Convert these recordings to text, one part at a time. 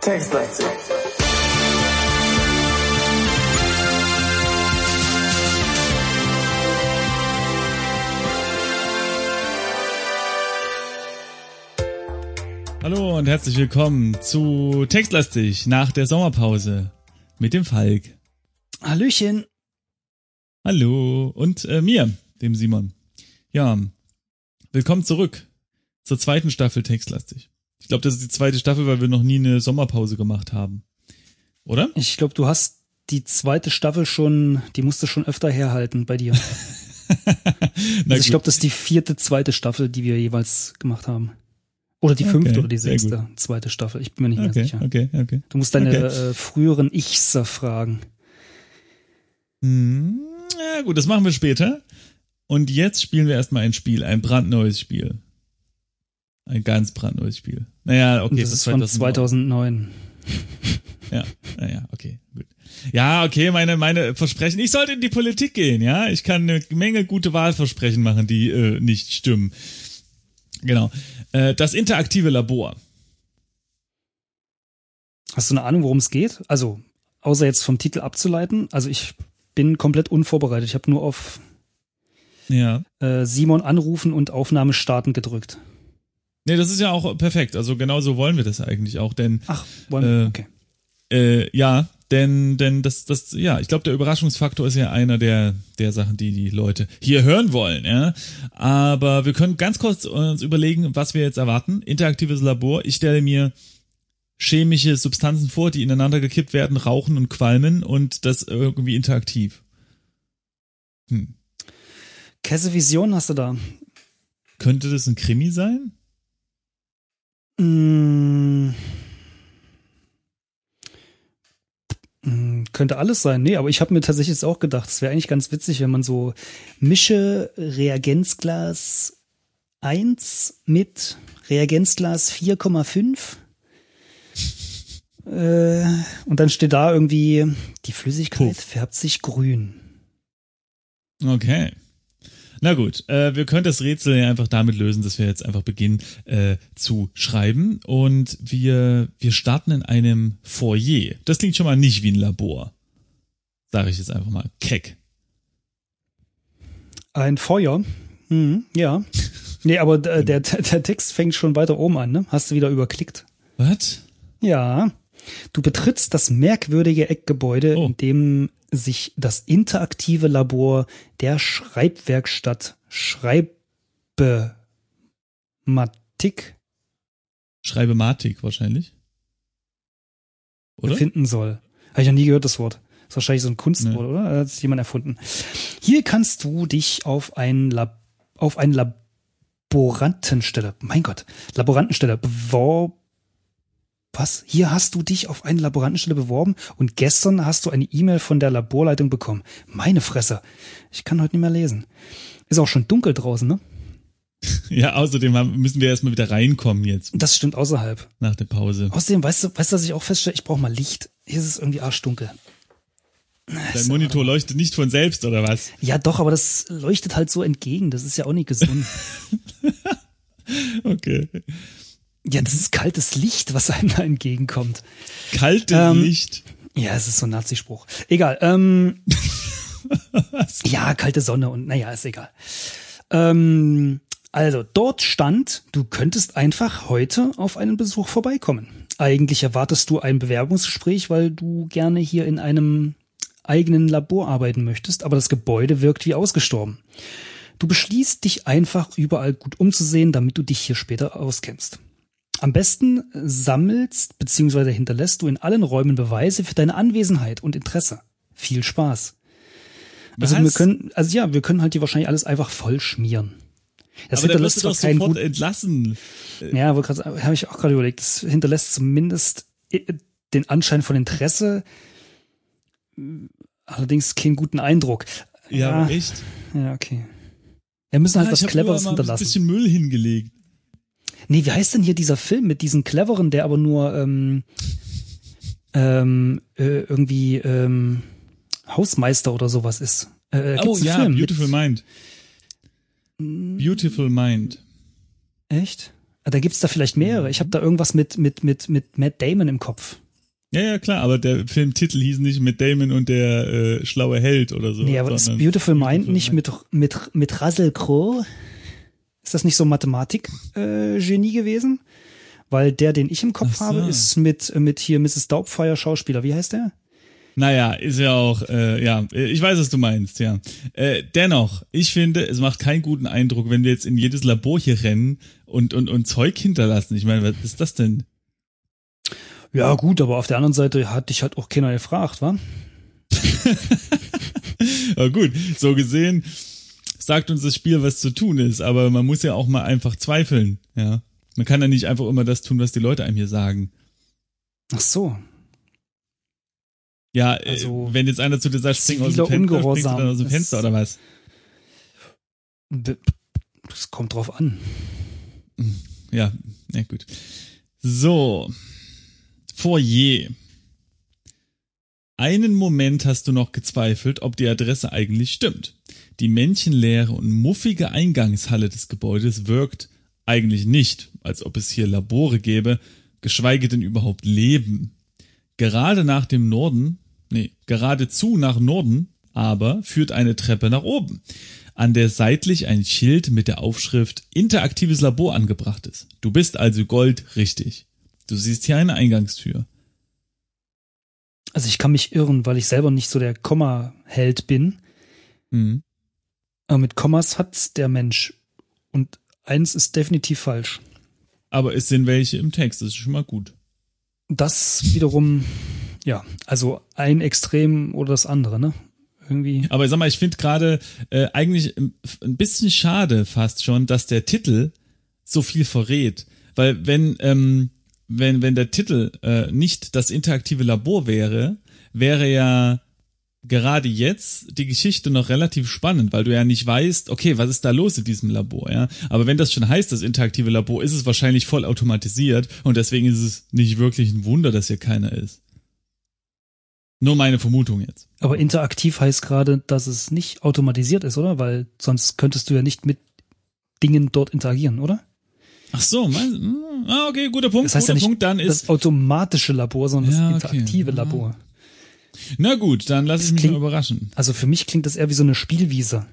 Textlastig. Hallo und herzlich willkommen zu Textlastig nach der Sommerpause mit dem Falk. Hallöchen. Hallo und äh, mir, dem Simon. Ja, willkommen zurück zur zweiten Staffel Textlastig. Ich glaube, das ist die zweite Staffel, weil wir noch nie eine Sommerpause gemacht haben. Oder? Ich glaube, du hast die zweite Staffel schon, die musst du schon öfter herhalten bei dir. also ich glaube, das ist die vierte, zweite Staffel, die wir jeweils gemacht haben. Oder die fünfte Okay, oder die sechste, zweite Staffel. Ich bin mir nicht mehr Okay, sicher. okay, okay. Du musst deine Okay. äh, früheren Ichs fragen. Hm, ja gut, das machen wir später. Und jetzt spielen wir erstmal ein Spiel, ein brandneues Spiel. Ein ganz brandneues Spiel. Naja, okay. Und das ist von 2009. Ja, naja, okay, gut. Ja, okay, meine, meine Versprechen. Ich sollte in die Politik gehen, ja. Ich kann eine Menge gute Wahlversprechen machen, die äh, nicht stimmen. Genau. Äh, das interaktive Labor. Hast du eine Ahnung, worum es geht? Also, außer jetzt vom Titel abzuleiten. Also ich bin komplett unvorbereitet. Ich habe nur auf Ja. äh, Simon anrufen und Aufnahme starten gedrückt. Nee, das ist ja auch perfekt. Also genau so wollen wir das eigentlich auch, denn Ach, wollen wir? Äh, okay. Äh, ja, denn, denn das, das, ja, ich glaube, der Überraschungsfaktor ist ja einer der, der Sachen, die die Leute hier hören wollen, ja. Aber wir können ganz kurz uns überlegen, was wir jetzt erwarten. Interaktives Labor. Ich stelle mir chemische Substanzen vor, die ineinander gekippt werden, rauchen und qualmen und das irgendwie interaktiv. Hm. Käse Vision hast du da? Könnte das ein Krimi sein? Mm. Mm, Könnte alles sein. Nee, aber ich habe mir tatsächlich jetzt auch gedacht, es wäre eigentlich ganz witzig, wenn man so mische Reagenzglas 1 mit Reagenzglas 4,5 äh, und dann steht da irgendwie, die Flüssigkeit Puff. färbt sich grün. Okay. Na gut, äh, wir können das Rätsel ja einfach damit lösen, dass wir jetzt einfach beginnen äh, zu schreiben und wir wir starten in einem Foyer. Das klingt schon mal nicht wie ein Labor. Sage ich jetzt einfach mal keck. Ein Feuer. Mhm, ja. Nee, aber äh, der, der, der Text fängt schon weiter oben an, ne? Hast du wieder überklickt? Was? Ja. Du betrittst das merkwürdige Eckgebäude, Oh. in dem sich das interaktive Labor der Schreibwerkstatt Schreibematik Schreibematik wahrscheinlich. Oder? befinden soll. Habe ich noch nie gehört, das Wort. ist wahrscheinlich so ein Kunstwort, Nee. oder? Hat es jemand erfunden. Hier kannst du dich auf ein Lab auf eine Laborantenstelle, mein Gott, Laborantenstelle beworben. Was? Hier hast du dich auf eine Laborantenstelle beworben und gestern hast du eine E-Mail von der Laborleitung bekommen. Meine Fresse. Ich kann heute nicht mehr lesen. Ist auch schon dunkel draußen, ne? Ja, außerdem haben, müssen wir erstmal wieder reinkommen jetzt Das stimmt außerhalb. nach der Pause. Außerdem, weißt du, weißt du, was ich auch feststelle? Ich brauche mal Licht. Hier ist es irgendwie arschdunkel. Dein Monitor leuchtet nicht von selbst oder was? Ja, doch, aber das leuchtet halt so entgegen. Das ist ja auch nicht gesund. Okay. Ja, das ist kaltes Licht, was einem da entgegenkommt. Kaltes Ähm, Licht. Ja, es ist so ein Nazispruch. Egal. Ähm, ja, kalte Sonne und naja, ist egal. Ähm, also, dort stand, du könntest einfach heute auf einen Besuch vorbeikommen. Eigentlich erwartest du ein Bewerbungsgespräch, weil du gerne hier in einem eigenen Labor arbeiten möchtest, aber das Gebäude wirkt wie ausgestorben. Du beschließt, dich einfach überall gut umzusehen, damit du dich hier später auskennst. Am besten sammelst bzw. hinterlässt du in allen Räumen Beweise für deine Anwesenheit und Interesse. Viel Spaß. Also wir können, also ja, wir können halt hier wahrscheinlich alles einfach voll schmieren. Das Aber dann wirst hinterlässt du doch keinen sofort guten, entlassen. ja, habe ich auch gerade überlegt. Das hinterlässt zumindest äh, den Anschein von Interesse, allerdings keinen guten Eindruck. Ja, ja, aber echt. ja okay. Wir müssen halt Ah, was ich Cleveres nur mal ein hinterlassen. bisschen Müll hingelegt. Nee, wie heißt denn hier dieser Film mit diesem Cleveren, der aber nur ähm, ähm, äh, irgendwie ähm, Hausmeister oder sowas ist? Äh, oh gibt's einen ja, Film Beautiful mit, Mind. Beautiful Mind. Echt? Ah, Da gibt's da vielleicht mehrere. Ich habe da irgendwas mit, mit, mit, mit Matt Damon im Kopf. Ja, ja, klar, aber der Filmtitel hieß nicht mit Damon und der äh, schlaue Held oder so. nee, aber ist sondern Beautiful Mind nicht Mind. mit, mit, mit Russell Crowe? Ist das nicht so Mathematik-Genie äh, Genie gewesen? Weil der, den ich im Kopf so. habe, ist mit, mit hier Mrs. Doubtfire Schauspieler. Wie heißt der? Naja, ist ja auch, äh, ja, äh, ich weiß, was du meinst, ja. Äh, dennoch, ich finde, es macht keinen guten Eindruck, wenn wir jetzt in jedes Labor hier rennen und, und, und Zeug hinterlassen. Ich meine, was ist das denn? Ja, gut, aber auf der anderen Seite hat dich halt auch keiner gefragt, wa? Aber gut, so gesehen sagt uns das Spiel, was zu tun ist, aber man muss ja auch mal einfach zweifeln, ja. Man kann ja nicht einfach immer das tun, was die Leute einem hier sagen. Ach so. Ja, Also, äh, wenn jetzt einer zu dir sagt, spring aus dem Fenster, springst du dann aus dem Fenster oder was? Das kommt drauf an. Ja, na gut. So. Foyer. Einen Moment hast du noch gezweifelt, ob die Adresse eigentlich stimmt. Die menschenleere und muffige Eingangshalle des Gebäudes wirkt eigentlich nicht, als ob es hier Labore gäbe, geschweige denn überhaupt Leben. Gerade nach dem Norden, nee, geradezu nach Norden, aber führt eine Treppe nach oben, an der seitlich ein Schild mit der Aufschrift Interaktives Labor angebracht ist. Du bist also Gold richtig. Du siehst hier eine Eingangstür. Also ich kann mich irren, weil ich selber nicht so der Komma-Held bin. Mhm. Aber mit Kommas hat's der Mensch. Und eins ist definitiv falsch. Aber es sind welche im Text, das ist schon mal gut. Das wiederum, ja, also ein Extrem oder das andere, ne? Irgendwie. Aber sag mal, ich finde gerade äh, eigentlich ein ein bisschen schade fast schon, dass der Titel so viel verrät. Weil wenn, ähm, wenn, wenn der Titel äh, nicht das interaktive Labor wäre, wäre ja gerade jetzt die Geschichte noch relativ spannend, weil du ja nicht weißt, okay, was ist da los in diesem Labor, ja? Aber wenn das schon heißt, das interaktive Labor, ist es wahrscheinlich voll automatisiert und deswegen ist es nicht wirklich ein Wunder, dass hier keiner ist. Nur meine Vermutung jetzt. Aber interaktiv heißt gerade, dass es nicht automatisiert ist, oder? Weil sonst könntest du ja nicht mit Dingen dort interagieren, oder? Ach so, meinst, hm, ah, okay, guter Punkt, Das heißt guter ja nicht Punkt, dann ist, das automatische Labor, sondern Ja, das okay. interaktive Ja. Labor. Na gut, dann lass ich mich klingt- mal überraschen. Also für mich klingt das eher wie so eine Spielwiese.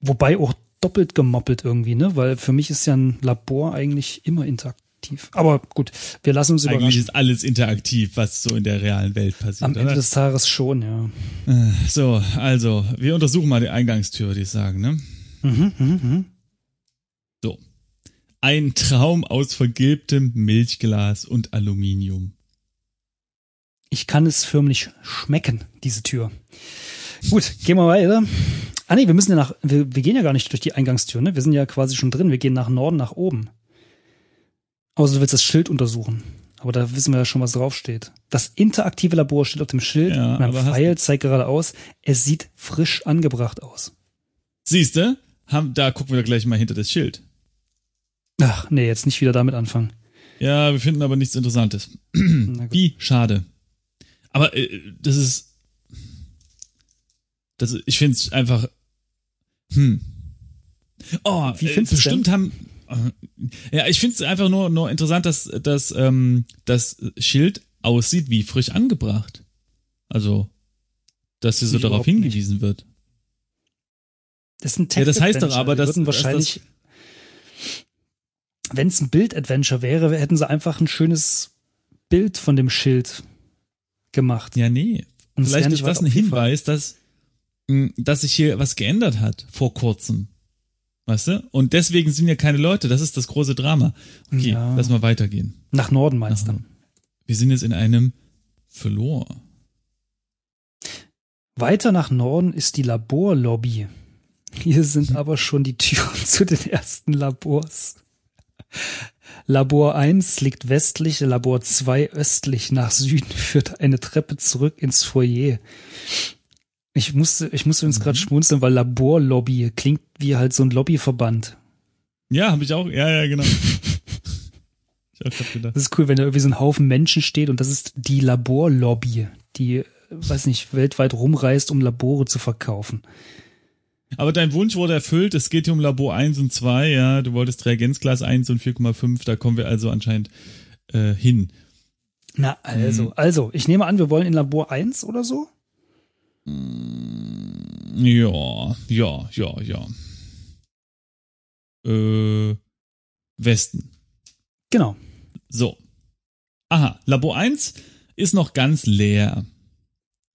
Wobei auch doppelt gemoppelt irgendwie, ne? Weil für mich ist ja ein Labor eigentlich immer interaktiv. Aber gut, wir lassen uns Eigentlich überraschen. ist alles interaktiv, was so in der realen Welt passiert, Am Ende oder? des Tages schon, ja. So, also, wir untersuchen mal die Eingangstür, würde ich sagen, ne? Mhm, mhm, mhm. So. Ein Traum aus vergilbtem Milchglas und Aluminium. Ich kann es förmlich schmecken, diese Tür. Gut, gehen wir weiter. Ah nee, wir müssen ja nach, wir, wir gehen ja gar nicht durch die Eingangstür, ne? Wir sind ja quasi schon drin. Wir gehen nach Norden, nach oben. Außer du willst das Schild untersuchen. Aber da wissen wir ja schon, was draufsteht. Das interaktive Labor steht auf dem Schild Ja, und ein aber hast- Pfeil zeigt geradeaus. Es sieht frisch angebracht aus. Siehste? Haben, da gucken wir gleich mal hinter das Schild. Ach, nee, jetzt nicht wieder damit anfangen. Ja, wir finden aber nichts Interessantes. Wie schade. Aber äh, das ist. Das, ich finde es einfach. Hm. Oh, Wie äh, findest du's bestimmt haben. äh, Ja, ich finde es einfach nur, nur interessant, dass, dass ähm, das Schild aussieht wie frisch angebracht. Also, dass hier so darauf überhaupt nicht. hingewiesen wird. Das ist ein Ja, das heißt doch aber, dass wahrscheinlich, wenn es ein Bild-Adventure wäre, hätten sie einfach ein schönes Bild von dem Schild gemacht. Ja, nee. Und Vielleicht ist nicht das ein. Hinweis, dass, mh, dass sich hier was geändert hat vor kurzem. Weißt du? Und deswegen sind ja keine Leute. Das ist das große Drama. Okay, Ja. lass mal weitergehen. Nach Norden meinst du? Wir sind jetzt in einem Flor. Weiter nach Norden ist die Laborlobby. Hier sind aber schon die Türen zu den ersten Labors. Labor 1 liegt westlich, Labor 2 östlich. Nach Süden führt eine Treppe zurück ins Foyer. Ich musste, ich musste uns gerade schmunzeln, weil Laborlobby klingt wie halt so ein Lobbyverband. Ja, habe ich auch. Ja, ja, genau. ich auch grad gedacht. Das ist cool, wenn da irgendwie so ein Haufen Menschen steht und das ist die Laborlobby, die, weiß nicht, weltweit rumreist, um Labore zu verkaufen. Aber dein Wunsch wurde erfüllt. Es geht hier um Labor 1 und 2, ja. Du wolltest Reagenzglas 1 und 4,5. Da kommen wir also anscheinend äh, hin. Na, also, mhm. also, ich nehme an, wir wollen in Labor 1 oder so? Ja, ja, ja, ja. Äh, Westen. Genau. So. Aha, Labor 1 ist noch ganz leer.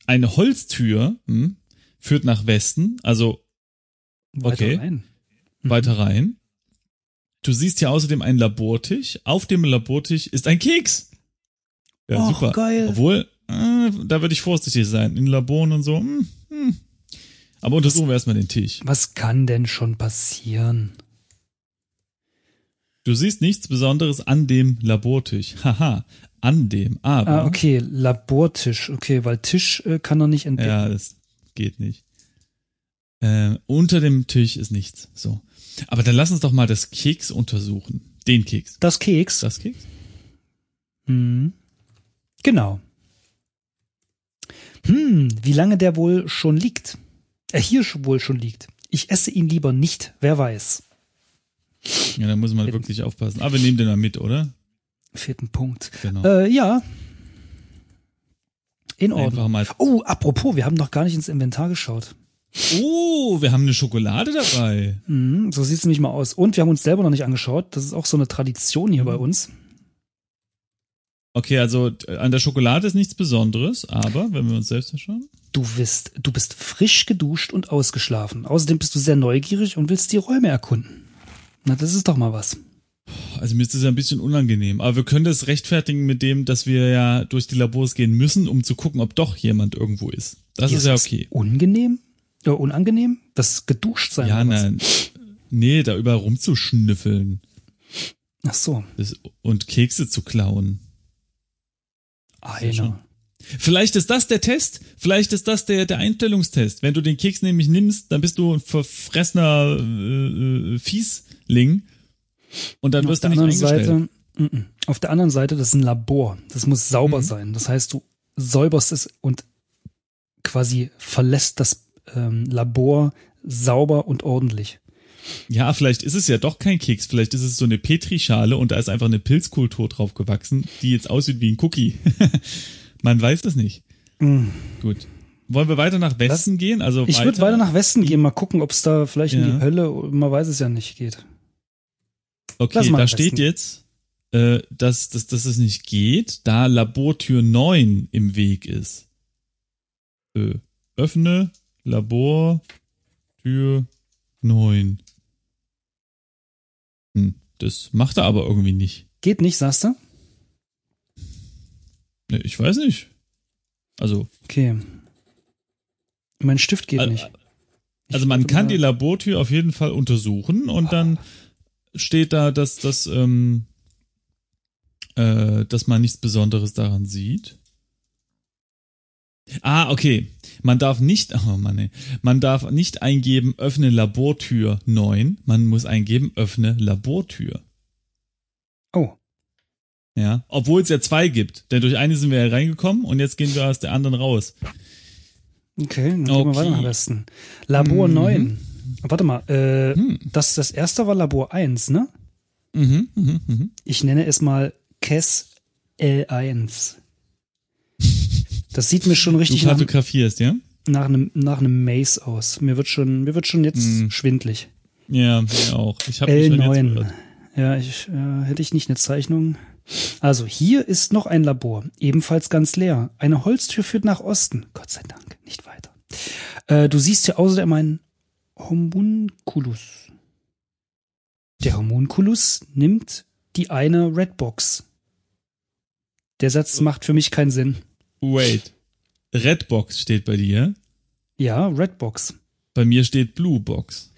Eine Holztür hm, führt nach Westen, also weiter okay, rein. Mhm. weiter rein. Du siehst hier außerdem einen Labortisch. Auf dem Labortisch ist ein Keks. Ja, Och, super. geil. Obwohl, äh, da würde ich vorsichtig sein. In Laboren und so. Hm, hm. Aber untersuchen wir erstmal den Tisch. Was kann denn schon passieren? Du siehst nichts Besonderes an dem Labortisch. Haha, an dem, aber. Ah, okay, Labortisch. Okay, weil Tisch äh, kann er nicht entdecken. Ja, das geht nicht. Äh, unter dem Tisch ist nichts. So. Aber dann lass uns doch mal das Keks untersuchen. Den Keks. Das Keks? Das Keks? Hm. Genau. Hm, wie lange der wohl schon liegt? Er hier wohl schon liegt. Ich esse ihn lieber nicht, wer weiß. Ja, da muss man Vierten. wirklich aufpassen. Aber wir nehmen den mal mit, oder? Vierten Punkt. Genau. Äh, ja. In Ordnung. Mal oh, apropos, wir haben noch gar nicht ins Inventar geschaut. Oh, wir haben eine Schokolade dabei. Mhm, so sieht's nämlich mal aus. Und wir haben uns selber noch nicht angeschaut. Das ist auch so eine Tradition hier mhm. bei uns. Okay, also an der Schokolade ist nichts Besonderes, aber wenn wir uns selbst anschauen. Du bist, du bist frisch geduscht und ausgeschlafen. Außerdem bist du sehr neugierig und willst die Räume erkunden. Na, das ist doch mal was. Also mir ist das ja ein bisschen unangenehm, aber wir können das rechtfertigen mit dem, dass wir ja durch die Labors gehen müssen, um zu gucken, ob doch jemand irgendwo ist. Das ist, ist ja okay. Unangenehm? Ja, unangenehm? Das geduscht sein. Ja, nein. Nee, da überall rumzuschnüffeln. Ach so. Das, und Kekse zu klauen. Einer. Vielleicht ist das der Test. Vielleicht ist das der, der Einstellungstest. Wenn du den Keks nämlich nimmst, dann bist du ein verfressener äh, äh Fiesling. Und dann wirst du nicht eingestellt. Seite, m -m. Auf der anderen Seite, das ist ein Labor. Das muss sauber mhm. sein. Das heißt, du säuberst es und quasi verlässt das ähm, Labor sauber und ordentlich. Ja, vielleicht ist es ja doch kein Keks, vielleicht ist es so eine Petrischale und da ist einfach eine Pilzkultur drauf gewachsen, die jetzt aussieht wie ein Cookie. Man weiß das nicht. Mm. Gut. Wollen wir weiter nach Westen das, gehen? Also ich würde weiter nach Westen gehen, mal gucken, ob es da vielleicht ja. in die Hölle, man weiß es ja nicht, geht. Okay, da steht jetzt, äh, dass, dass, dass es nicht geht, da Labortür 9 im Weg ist. Äh, öffne Labortür 9. Hm, das macht er aber irgendwie nicht. Geht nicht, sagst du? Ne, ich weiß nicht. Also. Okay. Mein Stift geht also, nicht. Ich also man kann die Labortür auf jeden Fall untersuchen und ah. dann steht da, dass das, ähm, äh, dass man nichts Besonderes daran sieht. Ah, okay. Man darf nicht, oh Mann, ey. man darf nicht eingeben, öffne Labortür 9. Man muss eingeben, öffne Labortür. Oh. Ja, obwohl es ja zwei gibt. Denn durch eine sind wir ja reingekommen und jetzt gehen wir aus der anderen raus. Okay, dann gehen wir weiter am besten. Labor mhm. 9. Warte mal, äh, mhm. das, das erste war Labor 1, ne? Mhm, mhm, mhm. Ich nenne es mal CAS L1. Das sieht mir schon richtig du fotografierst, nach, ja? nach einem nach einem Maze aus. Mir wird schon mir wird schon jetzt mm. schwindlig. Ja, mir auch. Ich habe L9. Ja, ich äh, hätte ich nicht eine Zeichnung. Also hier ist noch ein Labor, ebenfalls ganz leer. Eine Holztür führt nach Osten. Gott sei Dank, nicht weiter. Äh, du siehst hier außerdem einen Homunculus. Der Homunculus nimmt die eine Redbox. Der Satz macht für mich keinen Sinn. Wait. Redbox steht bei dir? Ja, Redbox. Bei mir steht Bluebox.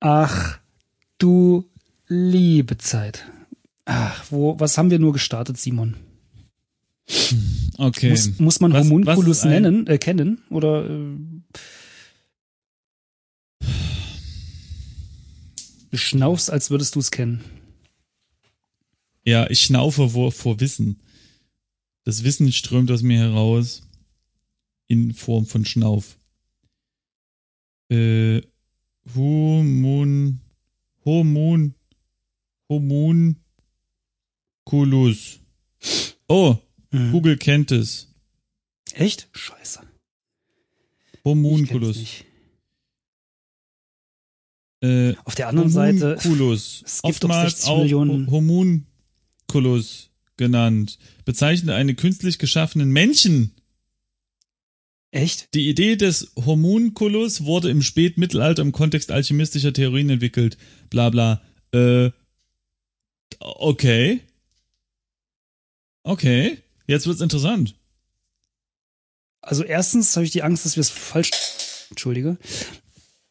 Ach, du liebe Zeit. Ach, wo, was haben wir nur gestartet, Simon? Okay. Muss, muss man was, Homunculus was nennen, äh, kennen? Oder äh, du schnaufst, als würdest du es kennen. Ja, ich schnaufe vor, vor Wissen. Das Wissen strömt aus mir heraus in Form von Schnauf. Äh, Homun. Homun. Homunculus. Oh, Hm. Google kennt es. Echt? Scheiße. Homunculus. Äh, Auf der anderen Seite, Homunculus. gibt doch Oftmals 60 auch Millionen- Ho- Homunculus genannt. Bezeichnet einen künstlich geschaffenen Menschen. echt? Die Idee des Homunculus wurde im Spätmittelalter im Kontext alchemistischer Theorien entwickelt. Bla bla. Äh, okay. Okay. Jetzt wird's interessant. Also erstens habe ich die Angst, dass wir es falsch. Entschuldige.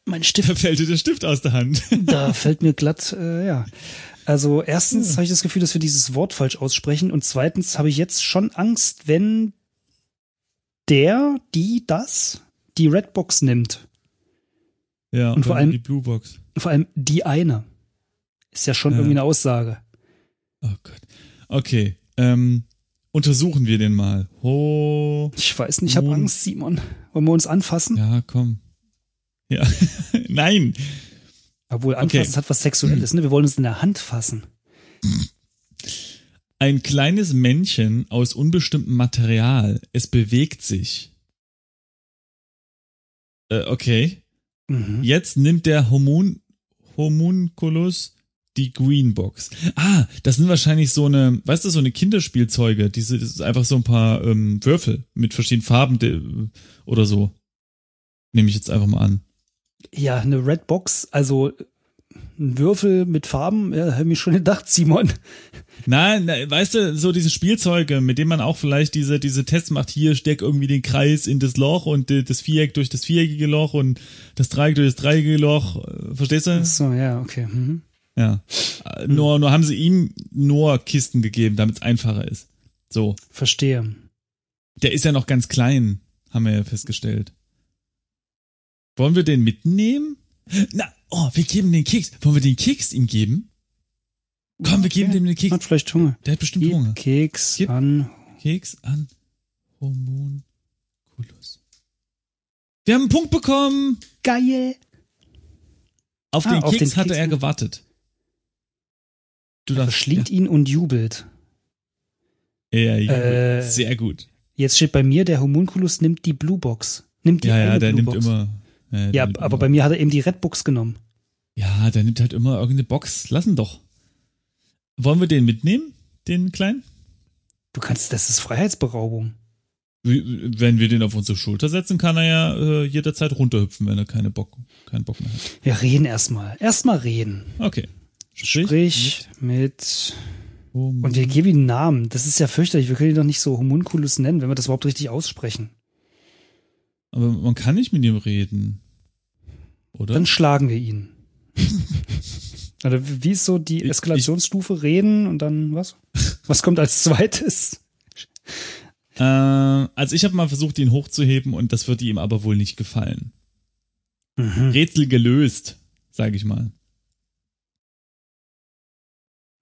Mein Stift, Da fällt dir der Stift aus der Hand. da fällt mir glatt, äh, ja. Also erstens habe ich das Gefühl, dass wir dieses Wort falsch aussprechen und zweitens habe ich jetzt schon Angst, wenn der, die, das, die Redbox nimmt. Ja, Und vor allem- die Blue Box. Vor allem die eine. Ist ja schon Ja. irgendwie eine Aussage. Oh Gott. Okay. Ähm, untersuchen wir den mal. Ho. Ich weiß nicht, ich habe. Angst, Simon. Wollen wir uns anfassen? Ja, komm. Ja. Nein. Obwohl anfassen Okay. hat was Sexuelles, ne? Wir wollen uns in der Hand fassen. Ein kleines Männchen aus unbestimmtem Material. Es bewegt sich. Äh, okay. Mhm. Jetzt nimmt der Homun, Homunculus die Greenbox. Ah, das sind wahrscheinlich so eine, weißt du, so eine Kinderspielzeuge. Diese, das ist einfach so ein paar ähm, Würfel mit verschiedenen Farben de, oder so. Nehme ich jetzt einfach mal an. Ja, eine Redbox, also ein Würfel mit Farben, ja, habe ich schon gedacht, Simon. Nein, weißt du, so diese Spielzeuge, mit denen man auch vielleicht diese, diese Tests macht, hier steck irgendwie den Kreis in das Loch und das Viereck durch das viereckige Loch und das Dreieck durch das dreieckige Loch. Äh, Verstehst du? So, ja, okay. Mhm. Ja. Äh, Nur, nur haben sie ihm nur Kisten gegeben, damit es einfacher ist. So. Verstehe. Der ist ja noch ganz klein, haben wir ja festgestellt. Wollen wir den mitnehmen? Na, oh, wir geben den Keks. Wollen wir den Keks ihm geben? Komm, wir geben Okay. dem den Keks. Hat vielleicht Hunger. Der hat bestimmt Hunger. Gib Keks Gib- an. Keks an Homunculus. Wir haben einen Punkt bekommen. Geil. Auf Ah, den auf Keks den hatte Keks, er ja. gewartet. Du Er darfst. verschlingt ihn und jubelt. Ja, ja, Äh, sehr gut. Jetzt steht bei mir, der Homunculus nimmt die Blue Box. Nimmt die Ja, ja, der Blue nimmt Box. immer. Ja, der Ja, aber bei mir hat er eben die Redbox genommen. Ja, der nimmt halt immer irgendeine Box. Lassen doch. Wollen wir den mitnehmen, den kleinen? Du kannst, das ist Freiheitsberaubung. Wenn wir den auf unsere Schulter setzen, kann er ja äh, jederzeit runterhüpfen, wenn er keine Bock, keinen Bock mehr hat. Wir reden erstmal. Erstmal reden. Okay. Sprich mit. Homun- Und wir geben ihm einen Namen. Das ist ja fürchterlich. Wir können ihn doch nicht so Homunculus nennen, wenn wir das überhaupt richtig aussprechen. Aber man kann nicht mit ihm reden. Oder? Dann schlagen wir ihn. Oder wie ist so die Ich- Eskalationsstufe? Reden und dann was? Was kommt als zweites? Äh, also ich habe mal versucht, ihn hochzuheben und das wird ihm aber wohl nicht gefallen. Mhm. Rätsel gelöst, sage ich mal.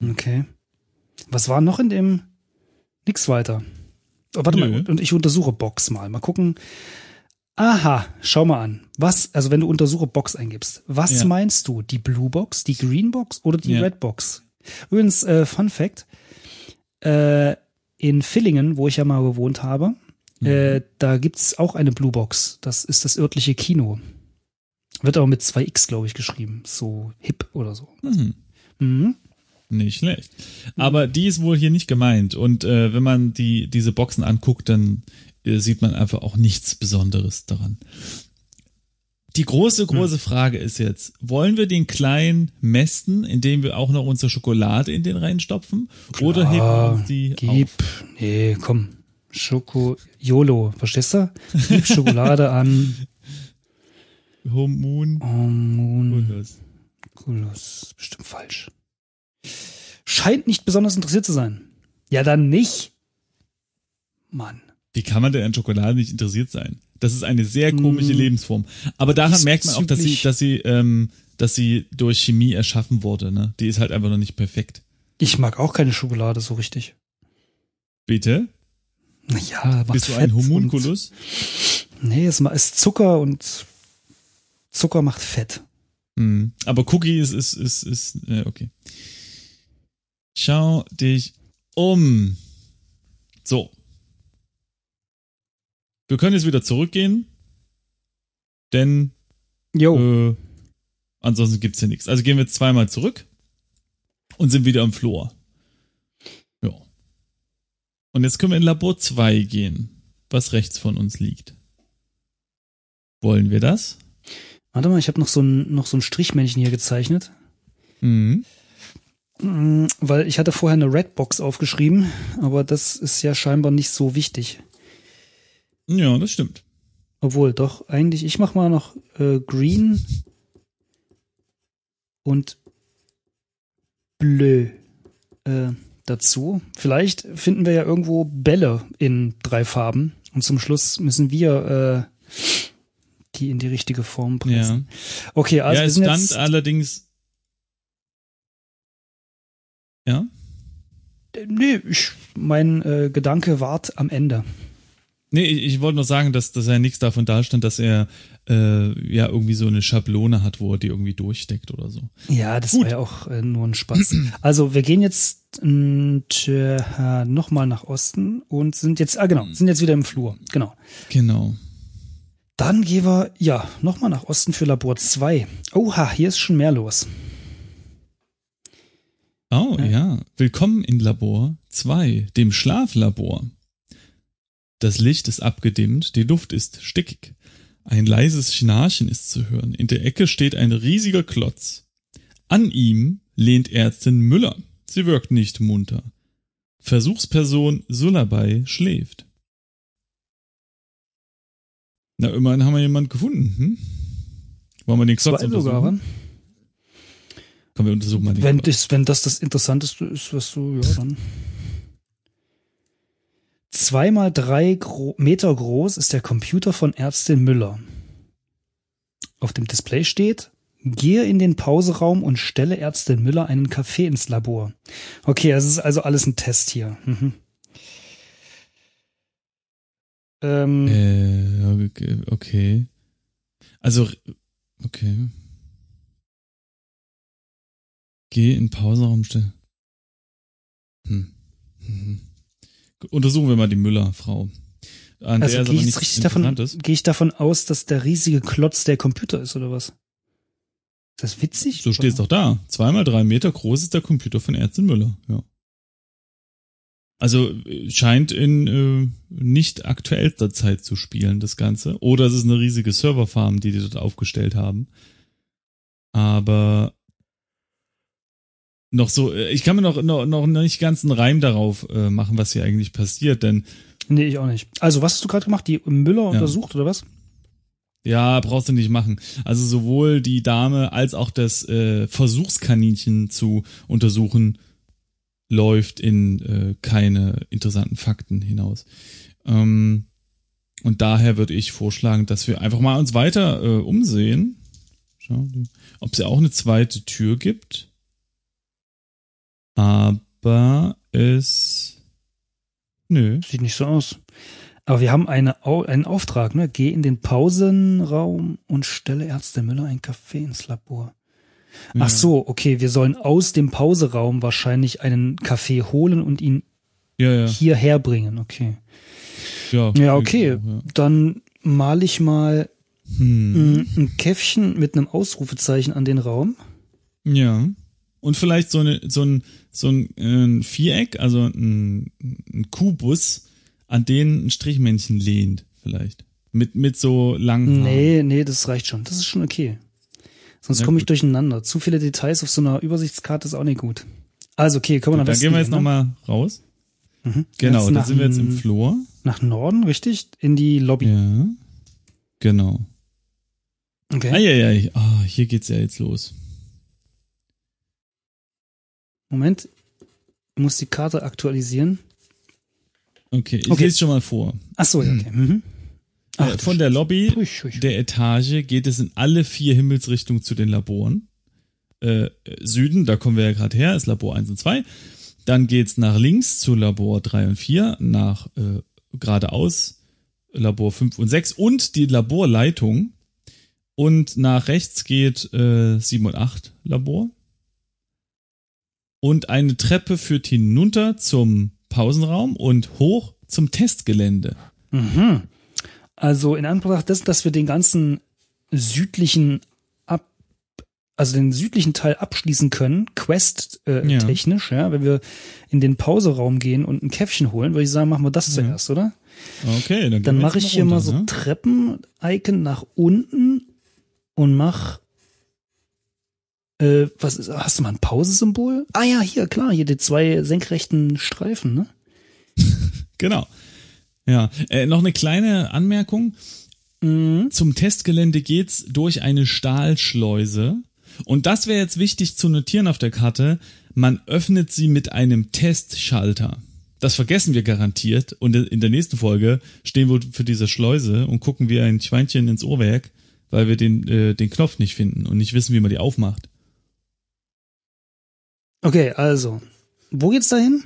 Okay. Was war noch in dem? Nix weiter. Oh, warte Nö. mal, und ich untersuche Box mal. Mal gucken. Aha, schau mal an. Was, also wenn du untersuche Box eingibst, was Ja. meinst du? Die Blue Box, die Green Box oder die Ja. Red Box? Übrigens, äh, Fun Fact, äh, in Villingen, wo ich ja mal gewohnt habe, Mhm. äh, da gibt's auch eine Blue Box. Das ist das örtliche Kino. Wird aber mit zwei X, glaube ich, geschrieben. So hip oder so. Mhm. Mhm. Nicht schlecht. Aber die ist wohl hier nicht gemeint. Und äh, wenn man die, diese Boxen anguckt, dann sieht man einfach auch nichts Besonderes daran. Die große, große Frage ist jetzt, wollen wir den kleinen mästen, indem wir auch noch unsere Schokolade in den reinstopfen? Oder heben wir uns die Gib. auf? Nee, komm. Schoko. YOLO, verstehst du? Gib Schokolade an. Homun. Homunculus. Bestimmt falsch. Scheint nicht besonders interessiert zu sein. Ja, dann nicht. Mann. Wie kann man denn an Schokolade nicht interessiert sein? Das ist eine sehr komische Mm. Lebensform. Aber daran merkt man auch, dass sie, dass sie, ähm, dass sie durch Chemie erschaffen wurde. Ne? Die ist halt einfach noch nicht perfekt. Ich mag auch keine Schokolade so richtig. Bitte? Naja, macht Bist du ein Homunculus? Nee, es ist Zucker und Zucker macht Fett. Hm. Aber Cookie ist, ist, ist, ist, äh, okay. Schau dich um. So. Wir können jetzt wieder zurückgehen, denn äh, ansonsten gibt's hier nichts. Also gehen wir jetzt zweimal zurück und sind wieder am Flur. Ja. Und jetzt können wir in Labor 2 gehen, was rechts von uns liegt. Wollen wir das? Warte mal, ich habe noch so ein noch so ein Strichmännchen hier gezeichnet. Mhm. Mm, Weil ich hatte vorher eine Redbox aufgeschrieben, aber das ist ja scheinbar nicht so wichtig. Ja, das stimmt. Obwohl, doch, eigentlich, ich mach mal noch äh, Green und Bleu äh, dazu. Vielleicht finden wir ja irgendwo Bälle in drei Farben und zum Schluss müssen wir äh, die in die richtige Form pressen. Okay, also ja, es stand jetzt, allerdings. Ja? äh, nee, ich, mein äh, Gedanke wart am Ende. Nee, ich, ich wollte noch sagen, dass, dass er nichts davon dastand, dass er äh, ja irgendwie so eine Schablone hat, wo er die irgendwie durchsteckt oder so. Ja, das Gut. war ja auch äh, nur ein Spaß. Also wir gehen jetzt äh, nochmal nach Osten und sind jetzt, ah genau, sind jetzt wieder im Flur. Genau. Genau. Dann gehen wir, ja, nochmal nach Osten für Labor 2. Oha, hier ist schon mehr los. Oh, Ja. ja. Willkommen in Labor 2, dem Schlaflabor. Das Licht ist abgedimmt, die Luft ist stickig. Ein leises Schnarchen ist zu hören. In der Ecke steht ein riesiger Klotz. An ihm lehnt Ärztin Müller. Sie wirkt nicht munter. Versuchsperson Sulabei schläft. Na, immerhin haben wir jemanden gefunden. Hm? Wollen wir den Klotz Zwei sogar, untersuchen? wa? Komm, wir untersuchen mal den wenn, Klotz. das, wenn das das Interessanteste ist, was du, ja, dann. Zweimal drei gro Meter groß ist der Computer von Ärztin Müller. Auf dem Display steht, gehe in den Pauseraum und stelle Ärztin Müller einen Kaffee ins Labor. Okay, es ist also alles ein Test hier. Mhm. Ähm, Äh, okay. Also, okay. Geh in Pauseraum stellen. Hm. Mhm. Untersuchen wir mal die Müller-Frau. An also der es gehe ich, davon, gehe ich davon aus, dass der riesige Klotz der Computer ist, oder was? Ist das witzig? So steht's doch da. Zweimal drei Meter groß ist der Computer von Ärztin Müller, ja. Also äh, scheint in äh, nicht aktuellster Zeit zu spielen, das Ganze. Oder es ist eine riesige Serverfarm, die die dort aufgestellt haben. Aber noch so, äh, ich kann mir noch, noch, noch nicht ganz einen Reim darauf äh, machen, was hier eigentlich passiert, denn Nee, ich auch nicht. Also, was hast du gerade gemacht? Die Müller untersucht, oder was? Ja, brauchst du nicht machen. Also sowohl die Dame als auch das äh, Versuchskaninchen zu untersuchen läuft in äh, keine interessanten Fakten hinaus. Ähm, und daher würde ich vorschlagen, dass wir einfach mal uns weiter äh, umsehen. Schau, die- ob es ja auch eine zweite Tür gibt. Aber es. Nö. Sieht nicht so aus. Aber wir haben eine, einen Auftrag, ne? Geh in den Pausenraum und stelle Ärzte Müller einen Kaffee ins Labor. Ja. Ach so, okay, wir sollen aus dem Pauseraum wahrscheinlich einen Kaffee holen und ihn Ja, ja. hierher bringen, okay. Ja, Ja, okay. genau, Dann mal ich mal. Hm. mm, ein Käffchen mit einem Ausrufezeichen an den Raum. Ja. Und vielleicht so, eine, so ein, so ein äh, Viereck, also ein, ein Kubus, an den ein Strichmännchen lehnt, vielleicht. Mit, mit so langen Haaren. Nee, nee, das reicht schon. Das ist schon okay. Sonst Na komme ich gut. durcheinander. Zu viele Details auf so einer Übersichtskarte ist auch nicht gut. Also, okay, kommen wir Gut, dann gehen wir jetzt hier, nochmal raus. ne? Mhm. Genau, da sind wir jetzt im Flur. Nach Norden, richtig? In die Lobby. Ja. Genau. Okay. Eieiei. Ah, hier geht's ja jetzt los. Moment. Ich muss die Karte aktualisieren. Okay, ich Okay. lese schon mal vor. Ach so, ja, okay. Mhm. Ach, äh, du von der Lobby der Etage geht es in alle vier Himmelsrichtungen zu den Laboren. Äh, äh, Süden, da kommen wir ja gerade her, ist Labor 1 und 2. Dann geht's nach links zu Labor 3 und 4, nach äh, geradeaus Labor 5 und 6 und die Laborleitung Und nach rechts geht äh, 7 und 8 Labor. Und eine Treppe führt hinunter zum Pausenraum und hoch zum Testgelände. Mhm. Also in Anbetracht dessen, dass wir den ganzen südlichen ab, also den südlichen Teil abschließen können, Quest äh, Ja. technisch, ja, wenn wir in den Pauseraum gehen und ein Käffchen holen, würde ich sagen, machen wir das Ja. zuerst, oder? Okay, dann, Dann mache ich hier mal runter, so ne? Treppen-Icon nach unten und mach äh, was ist, hast du mal ein Pausesymbol? Ah ja, hier, klar, hier die zwei senkrechten Streifen, ne? Genau. Ja, äh, noch eine kleine Anmerkung. Mhm. Zum Testgelände geht's durch eine Stahlschleuse. Und das wäre jetzt wichtig zu notieren auf der Karte. Man öffnet sie mit einem Testschalter. Das vergessen wir garantiert. Und in der nächsten Folge stehen wir für diese Schleuse und gucken wie ein Schweinchen ins Uhrwerk, weil wir den, äh, den Knopf nicht finden und nicht wissen, wie man die aufmacht. Okay, also, wo geht's dahin?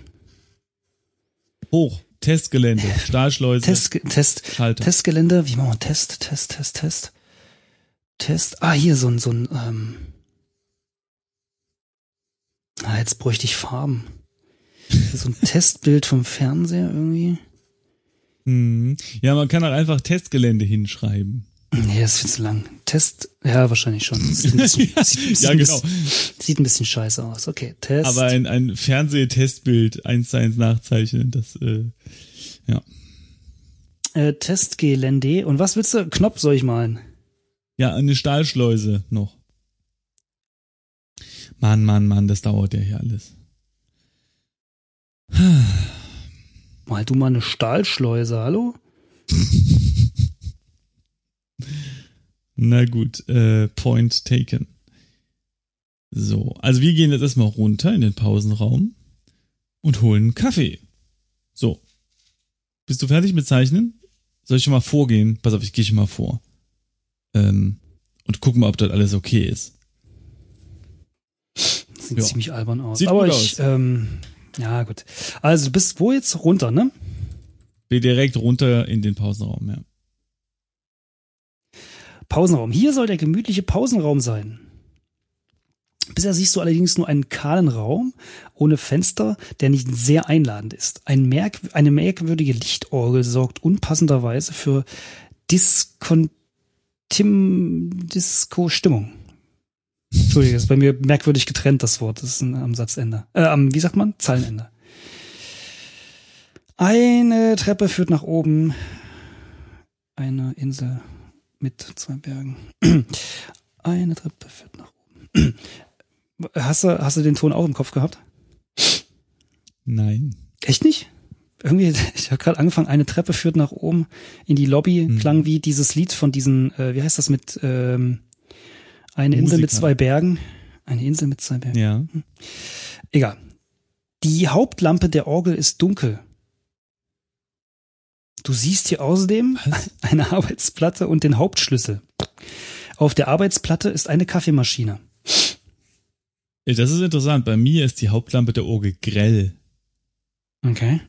Hoch. Testgelände. Stahlschleuse. Test, Test, Schalter. Testgelände, wie machen wir Test, Test, Test, Test, Test. Ah, hier so ein, so ein, ähm, ah, jetzt bräuchte ich Farben. So ein Testbild vom Fernseher irgendwie. Hm. Ja, man kann auch einfach Testgelände hinschreiben. Nee, das ist viel zu lang. Test, ja, wahrscheinlich schon. Sieht ein bisschen, sieht, sieht ja, genau. sieht ein bisschen scheiße aus. Okay, Test. Aber ein, ein Fernsehtestbild eins zu eins nachzeichnen, das, äh, ja. äh, Testgelände. Und was willst du? Knopf soll ich malen? Ja, eine Stahlschleuse noch. Mann, Mann, Mann, das dauert ja hier alles. Mal du mal eine Stahlschleuse, hallo? Na gut, äh, Point taken. So, also wir gehen jetzt erstmal runter in den Pausenraum und holen einen Kaffee. So. Bist du fertig mit Zeichnen? Soll ich schon mal vorgehen? Pass auf, ich gehe schon mal vor. Ähm, und guck mal, ob das alles okay ist. Sieht Ja. ziemlich albern aus. Sieht Aber gut ich, aus. ähm, ja, gut. Also, du bist wo jetzt? Runter, ne? Geh direkt runter in den Pausenraum, ja. Pausenraum. Hier soll der gemütliche Pausenraum sein. Bisher siehst du allerdings nur einen kahlen Raum ohne Fenster, der nicht sehr einladend ist. Ein merk eine merkwürdige Lichtorgel sorgt unpassenderweise für Disco-Stimmung. Das ist bei mir merkwürdig getrennt, das Wort. Das ist ein, am Satzende. Äh, am, wie sagt man? Zeilenende. Eine Treppe führt nach oben. Eine Insel mit zwei Bergen. Eine Treppe führt nach oben. Hast du, hast du den Ton auch im Kopf gehabt? Nein. Echt nicht? Irgendwie, ich habe gerade angefangen, eine Treppe führt nach oben in die Lobby, Mhm. klang wie dieses Lied von diesen, äh, wie heißt das mit ähm, eine Insel mit Musiker. zwei Bergen. Eine Insel mit zwei Bergen. Ja. Egal. Die Hauptlampe der Orgel ist dunkel. Du siehst hier außerdem Was? eine Arbeitsplatte und den Hauptschlüssel. Auf der Arbeitsplatte ist eine Kaffeemaschine. Das ist interessant. Bei mir ist die Hauptlampe der Orgel grell. Okay.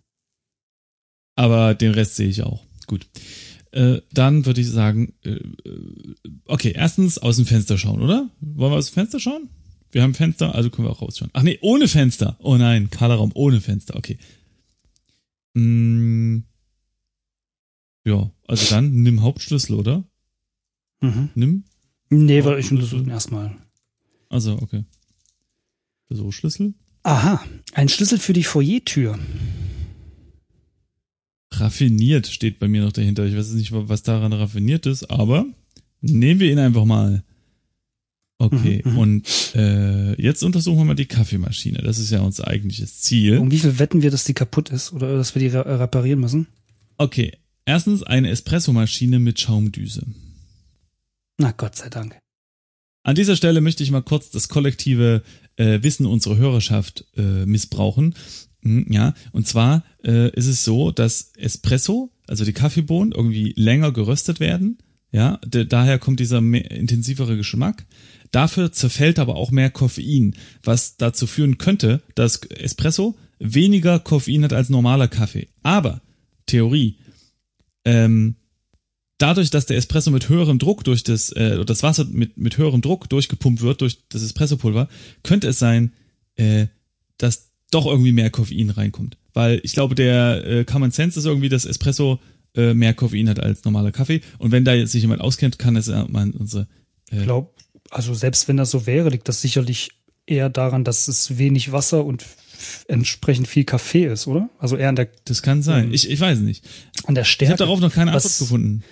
Aber den Rest sehe ich auch. Gut. Äh, dann würde ich sagen, äh, äh, okay, erstens aus dem Fenster schauen, oder? Wollen wir aus dem Fenster schauen? Wir haben Fenster, also können wir auch rausschauen. Ach nee, ohne Fenster. Oh nein, kahler Raum ohne Fenster, okay. Mm, ja, also dann nimm Hauptschlüssel, oder? Mhm. Nimm. Nee, weil ich untersuche erstmal. Also, okay. So, Schlüssel. Aha, ein Schlüssel für die Foyertür. Raffiniert steht bei mir noch dahinter. Ich weiß nicht, was daran raffiniert ist, aber nehmen wir ihn einfach mal. Okay, Mhm, mhm. und äh, jetzt untersuchen wir mal die Kaffeemaschine. Das ist ja unser eigentliches Ziel. Um wie viel wetten wir, dass die kaputt ist oder dass wir die re reparieren müssen? Okay, erstens eine Espressomaschine mit Schaumdüse. Na Gott sei Dank. An dieser Stelle möchte ich mal kurz das kollektive äh, Wissen unserer Hörerschaft äh, missbrauchen. Hm, Ja, und zwar äh, ist es so, dass Espresso, also die Kaffeebohnen, irgendwie länger geröstet werden. Ja, daher kommt dieser mehr, intensivere Geschmack. Dafür zerfällt aber auch mehr Koffein, was dazu führen könnte, dass Espresso weniger Koffein hat als normaler Kaffee. Aber Theorie, ähm, dadurch, dass der Espresso mit höherem Druck durch das, äh, das Wasser mit, mit höherem Druck durchgepumpt wird durch das Espressopulver, könnte es sein, äh, dass doch irgendwie mehr Koffein reinkommt. Weil ich glaube, der äh, Common Sense ist irgendwie, dass Espresso äh, mehr Koffein hat als normaler Kaffee. Und wenn da jetzt sich jemand auskennt, kann es ja mal unsere. Äh ich glaube, also selbst wenn das so wäre, liegt das sicherlich eher daran, dass es wenig Wasser und entsprechend viel Kaffee ist, oder? Also eher an der. Das kann sein. Ich, ich weiß nicht. An der Stärke. Ich habe darauf noch keine Antwort gefunden.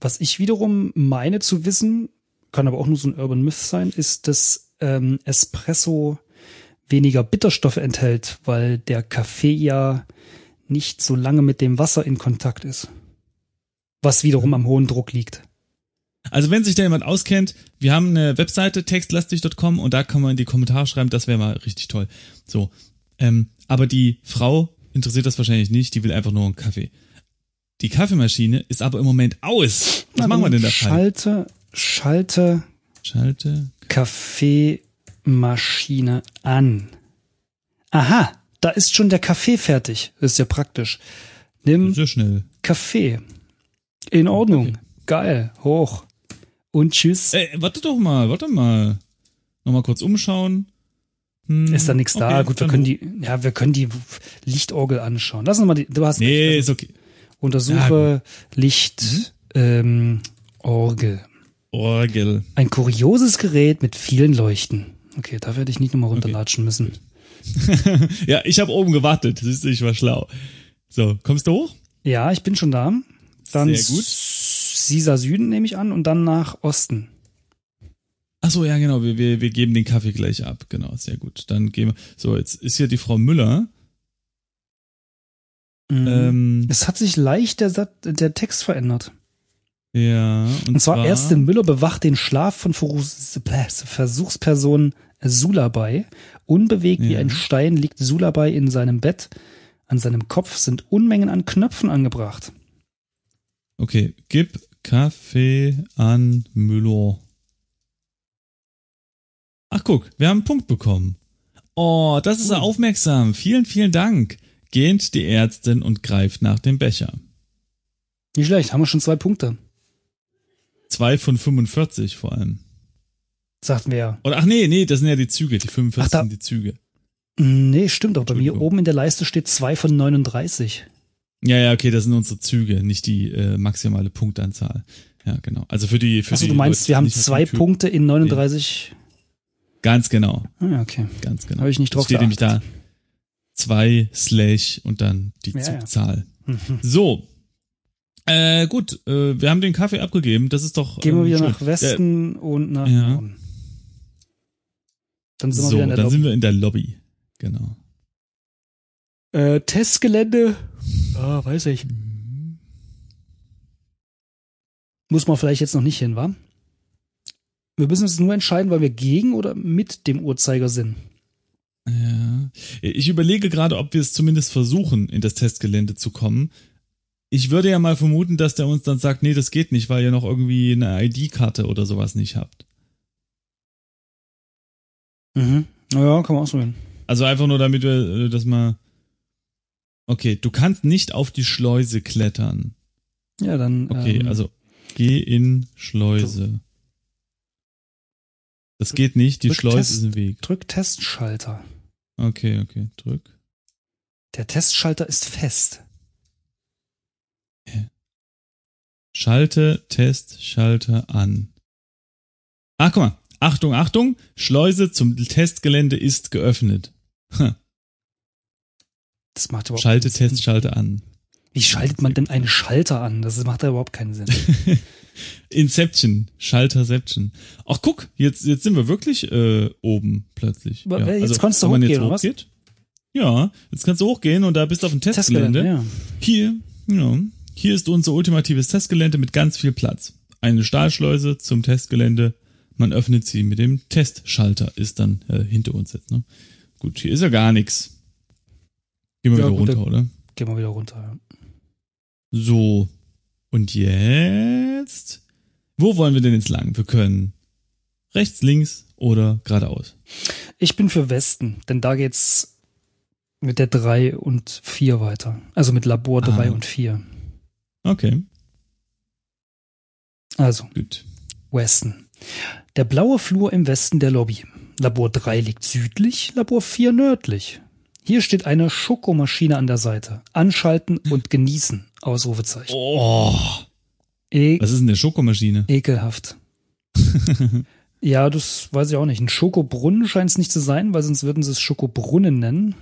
Was ich wiederum meine zu wissen, kann aber auch nur so ein Urban Myth sein, ist, dass ähm, Espresso weniger Bitterstoffe enthält, weil der Kaffee ja nicht so lange mit dem Wasser in Kontakt ist. Was wiederum am hohen Druck liegt. Also wenn sich da jemand auskennt, wir haben eine Webseite textlastig.com und da kann man in die Kommentare schreiben, das wäre mal richtig toll. So, ähm, aber die Frau interessiert das wahrscheinlich nicht, die will einfach nur einen Kaffee. Die Kaffeemaschine ist aber im Moment aus. Was Na, machen wir denn da? Schalte, schalte, schalte Kaffeemaschine an. Aha, da ist schon der Kaffee fertig. Das ist ja praktisch. Nimm Sehr schnell. Kaffee. In Ordnung. Okay. Geil. Hoch. Und tschüss. Ey, warte doch mal, warte mal. Nochmal kurz umschauen. Hm, ist da nichts okay, da? Gut, wir können die, ja, wir können die Lichtorgel anschauen. Lass uns mal die, du hast Nee, ist okay. Untersuche ja, Licht, mhm. ähm, Orgel. Orgel. Ein kurioses Gerät mit vielen Leuchten. Okay, da werde ich nicht nochmal runterlatschen okay. müssen. ja, ich habe oben gewartet. Siehst du, ich war schlau. So, kommst du hoch? Ja, ich bin schon da. Dann Sehr gut. Sisa Süden nehme ich an und dann nach Osten. Ach so, ja, genau. Wir, wir, wir geben den Kaffee gleich ab. Genau, sehr gut. Dann gehen wir. So, jetzt ist hier die Frau Müller. Mhm. Ähm, es hat sich leicht der, der Text verändert. Ja. Und, und zwar, zwar Ärztin Müller bewacht den Schlaf von Versuchsperson Sulabei. Unbewegt ja. wie ein Stein liegt Sulabei in seinem Bett. An seinem Kopf sind Unmengen an Knöpfen angebracht. Okay, gib Kaffee an Müller. Ach guck, wir haben einen Punkt bekommen. Oh, das ist ja aufmerksam. Vielen, vielen Dank gähnt die Ärztin und greift nach dem Becher. Nicht schlecht, haben wir schon zwei Punkte. Zwei von 45 vor allem. Sagten wir ja. Oder ach nee, nee, das sind ja die Züge, die 45 ach, da, sind die Züge. Nee, stimmt auch. Bei mir oben in der Leiste steht zwei von 39. Ja, ja, okay, das sind unsere Züge, nicht die äh, maximale Punktanzahl. Ja, genau. Also für die für Also du meinst, Leute, wir haben zwei Punkte in 39? Ganz genau. Ah, okay. Ganz genau. Habe ich nicht drauf Steht nämlich da zwei Slash und dann die ja, Zugzahl. Ja. Mhm. So. Äh, gut, äh, wir haben den Kaffee abgegeben. Das ist doch. Gehen wir ähm, wieder schön. nach Westen Der, und nach ja. Norden. Dann sind so, wir wieder in der dann Lobby. sind wir in der Lobby. Genau. Äh, Testgelände. Ah, weiß ich. Muss man vielleicht jetzt noch nicht hin, wa? Wir müssen uns nur entscheiden, weil wir gegen oder mit dem Uhrzeigersinn. Ja. Ich überlege gerade, ob wir es zumindest versuchen, in das Testgelände zu kommen. Ich würde ja mal vermuten, dass der uns dann sagt, nee, das geht nicht, weil ihr noch irgendwie eine ID-Karte oder sowas nicht habt. Mhm. Naja, kann man ausprobieren. Also einfach nur, damit wir das mal. Okay, du kannst nicht auf die Schleuse klettern. Ja, dann. Okay, ähm, also geh in Schleuse. Das geht nicht, die drück Schleuse Test, ist im Weg. Drück Testschalter. Okay, okay, drück. Der Testschalter ist fest. Schalte Testschalter an. Ach, guck mal. Achtung, Achtung. Schleuse zum Testgelände ist geöffnet. Das macht überhaupt Schalte Testschalter an. Wie schaltet man denn einen Schalter an? Das macht ja überhaupt keinen Sinn. Inception, Schalterception. Ach guck, jetzt jetzt sind wir wirklich äh, oben plötzlich. Ja, jetzt also, kannst du hochgehen, jetzt hochgeht, Ja, jetzt kannst du hochgehen und da bist du auf dem Testgelände. Testgelände ja. Hier, ja, hier ist unser ultimatives Testgelände mit ganz viel Platz. Eine Stahlschleuse zum Testgelände. Man öffnet sie mit dem Testschalter, ist dann äh, hinter uns jetzt. Ne? Gut, hier ist ja gar nichts. Gehen wir ja, wieder gut, runter, oder? Gehen wir wieder runter, ja. So, und jetzt? Wo wollen wir denn jetzt lang? Wir können rechts, links oder geradeaus. Ich bin für Westen, denn da geht's mit der 3 und 4 weiter. Also mit Labor 3 ah. und 4. Okay. Also, Gut. Westen. Der blaue Flur im Westen der Lobby. Labor 3 liegt südlich, Labor 4 nördlich. Hier steht eine Schokomaschine an der Seite. Anschalten und genießen. Ausrufezeichen. Oh. E Was ist denn eine Schokomaschine? ekelhaft. ja, das weiß ich auch nicht. Ein Schokobrunnen scheint es nicht zu sein, weil sonst würden sie es Schokobrunnen nennen.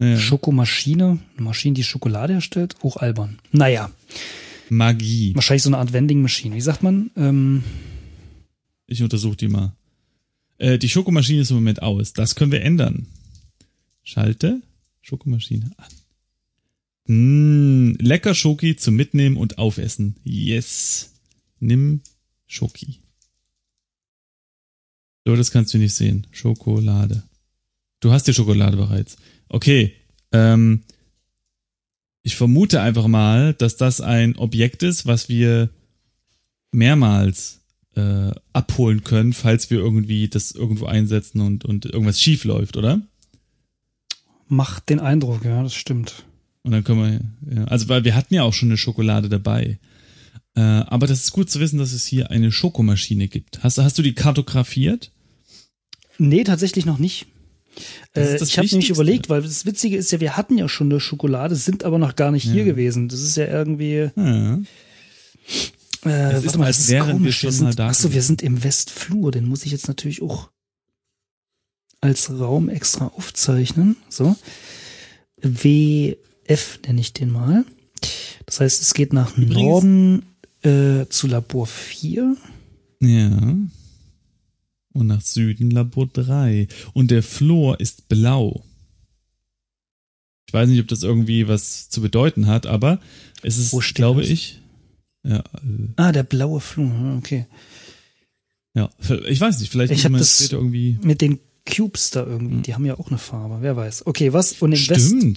Ja. Schokomaschine, eine Maschine, die Schokolade herstellt, hoch albern. Naja, Magie. wahrscheinlich so eine Art Vending Machine. Wie sagt man? Ähm, Ich untersuche die mal. Äh, die Schokomaschine ist im Moment aus. Das können wir ändern. Schalte Schokomaschine an. Mm, lecker Schoki zum Mitnehmen und Aufessen. Yes. Nimm Schoki. So, das kannst du nicht sehen. Schokolade. Du hast die Schokolade bereits. Okay. Ähm, ich vermute einfach mal, dass das ein Objekt ist, was wir mehrmals äh, abholen können, falls wir irgendwie das irgendwo einsetzen und, und irgendwas schief läuft, oder? Macht den Eindruck, ja, das stimmt. Und dann können wir, ja, also weil wir hatten ja auch schon eine Schokolade dabei. Äh, aber das ist gut zu wissen, dass es hier eine Schokomaschine gibt. Hast, hast du die kartografiert? Nee, tatsächlich noch nicht. Ist Äh, ich habe nämlich überlegt, weil das Witzige ist ja, wir hatten ja schon eine Schokolade, sind aber noch gar nicht hier Ja. gewesen. Das ist ja irgendwie. Ja. Äh, ist, warte mal, als ist wären wir schon mal da Achso, wir sind im Westflur. Den muss ich jetzt natürlich auch als Raum extra aufzeichnen. So. WF nenne ich den mal. Das heißt, es geht nach Übrigens- Norden äh, zu Labor 4. Ja. Und nach Süden Labor 3. Und der Flur ist blau. Ich weiß nicht, ob das irgendwie was zu bedeuten hat, aber es ist, glaube das? ich, ja, äh, Ah, der blaue Flur. Okay. ja, ich weiß nicht, vielleicht Ich muss hab man das- irgendwie. Mit den Cubes da irgendwie, die haben ja auch eine Farbe. Wer weiß. Okay, was? Und im, West, Hm.